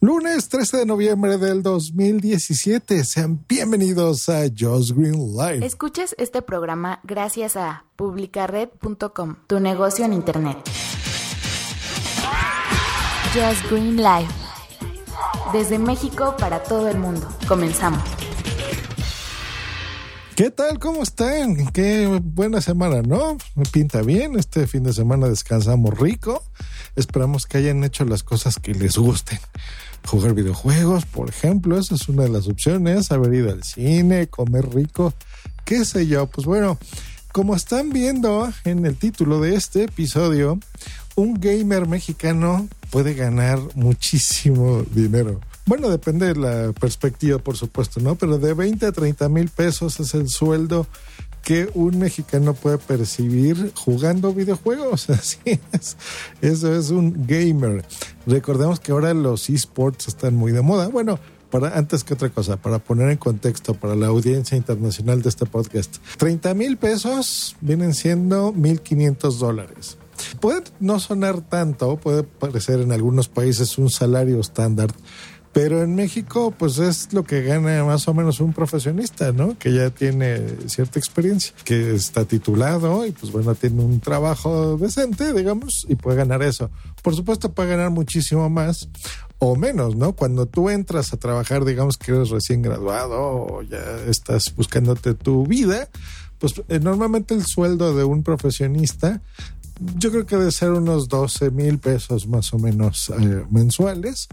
Lunes 13 de noviembre del 2017. Sean bienvenidos a Josh Green Live. Escuches este programa gracias a publicared.com, tu negocio en internet. Just Green Live. Desde México para todo el mundo. Comenzamos. ¿Qué tal? ¿Cómo están? Qué buena semana, ¿no? Me pinta bien. Este fin de semana descansamos rico. Esperamos que hayan hecho las cosas que les gusten. Jugar videojuegos, por ejemplo, esa es una de las opciones. Haber ido al cine, comer rico, qué sé yo. Pues bueno, como están viendo en el título de este episodio, un gamer mexicano puede ganar muchísimo dinero. Bueno, depende de la perspectiva, por supuesto, ¿no? Pero de 20 a 30 mil pesos es el sueldo que un mexicano puede percibir jugando videojuegos. Así es. Eso es un gamer. Recordemos que ahora los esports están muy de moda. Bueno, para, antes que otra cosa, para poner en contexto para la audiencia internacional de este podcast, 30 mil pesos vienen siendo 1.500 dólares. Puede no sonar tanto, puede parecer en algunos países un salario estándar, pero en México, pues es lo que gana más o menos un profesionista, ¿no? Que ya tiene cierta experiencia, que está titulado y pues bueno, tiene un trabajo decente, digamos, y puede ganar eso. Por supuesto, puede ganar muchísimo más o menos, ¿no? Cuando tú entras a trabajar, digamos que eres recién graduado o ya estás buscándote tu vida, pues eh, normalmente el sueldo de un profesionista yo creo que debe ser unos 12 mil pesos más o menos eh, mensuales,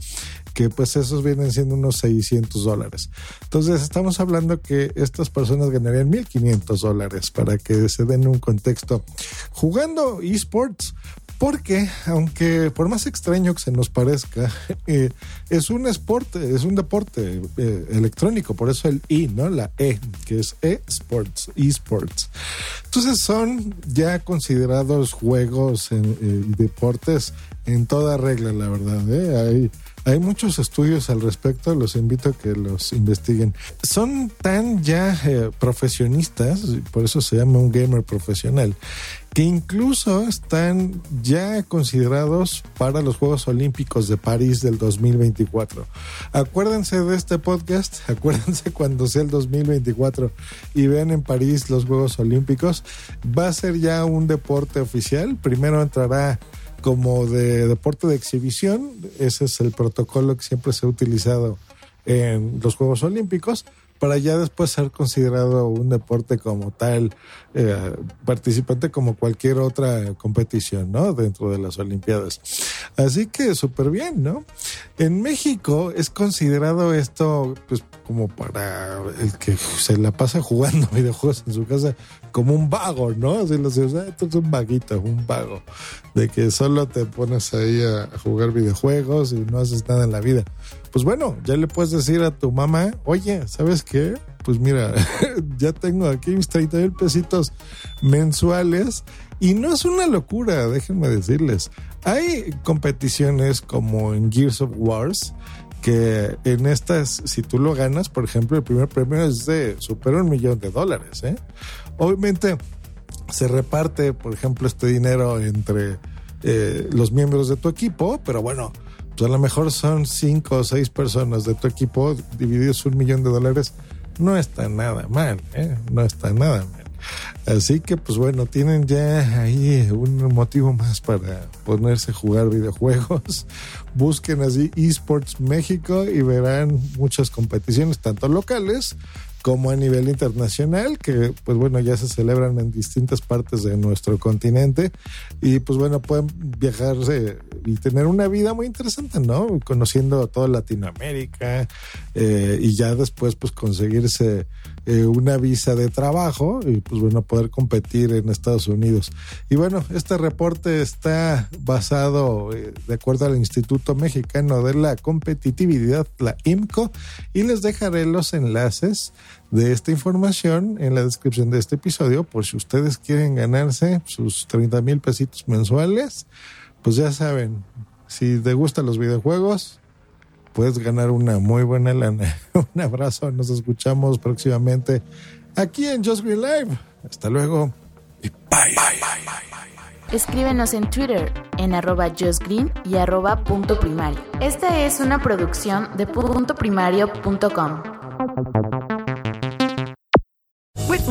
que pues esos vienen siendo unos 600 dólares. Entonces estamos hablando que estas personas ganarían 1.500 dólares para que se den un contexto. Jugando esports, porque aunque por más extraño que se nos parezca, eh, es un deporte, es un deporte eh, electrónico, por eso el I, ¿no? La E, que es e-sports, esports. Entonces son ya considerados juegos y eh, deportes en toda regla, la verdad. ¿eh? Hay hay muchos estudios al respecto, los invito a que los investiguen. Son tan ya eh, profesionistas, por eso se llama un gamer profesional, que incluso están ya considerados para los Juegos Olímpicos de París del 2024. Acuérdense de este podcast, acuérdense cuando sea el 2024 y vean en París los Juegos Olímpicos, va a ser ya un deporte oficial. Primero entrará como de deporte de exhibición. Ese es el protocolo que siempre se ha utilizado en los Juegos Olímpicos para ya después ser considerado un deporte como tal, eh, participante como cualquier otra competición, ¿no? Dentro de las Olimpiadas. Así que súper bien, ¿no? En México es considerado esto, pues, como para el que se la pasa jugando videojuegos en su casa, como un vago, ¿no? Así lo sé, esto es un vaguito, un vago, de que solo te pones ahí a jugar videojuegos y no haces nada en la vida. Pues bueno, ya le puedes decir a tu mamá, oye, ¿sabes qué? Pues mira, ya tengo aquí mis 30 mil pesitos mensuales y no es una locura, déjenme decirles. Hay competiciones como en Gears of Wars que en estas, si tú lo ganas, por ejemplo, el primer premio es de supera un millón de dólares. ¿eh? Obviamente se reparte, por ejemplo, este dinero entre eh, los miembros de tu equipo, pero bueno, pues a lo mejor son cinco o seis personas de tu equipo divididos un millón de dólares. No está nada mal, ¿eh? no está nada mal. Así que, pues bueno, tienen ya ahí un motivo más para ponerse a jugar videojuegos. Busquen así eSports México y verán muchas competiciones, tanto locales como a nivel internacional, que pues bueno, ya se celebran en distintas partes de nuestro continente y pues bueno, pueden viajarse y tener una vida muy interesante, ¿no? Conociendo toda Latinoamérica eh, y ya después pues conseguirse eh, una visa de trabajo y pues bueno, poder competir en Estados Unidos. Y bueno, este reporte está basado eh, de acuerdo al Instituto Mexicano de la Competitividad, la IMCO, y les dejaré los enlaces de esta información en la descripción de este episodio por si ustedes quieren ganarse sus 30 mil pesitos mensuales, pues ya saben, si te gustan los videojuegos, puedes ganar una muy buena lana. Un abrazo, nos escuchamos próximamente aquí en Just Green Live. Hasta luego y bye. Escríbenos en Twitter en arroba justgreen y arroba punto primario. Esta es una producción de puntoprimario.com.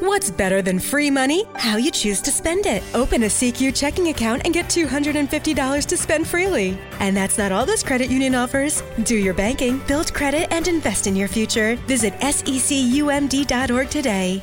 What's better than free money? How you choose to spend it. Open a CQ checking account and get $250 to spend freely. And that's not all this credit union offers. Do your banking, build credit, and invest in your future. Visit secumd.org today.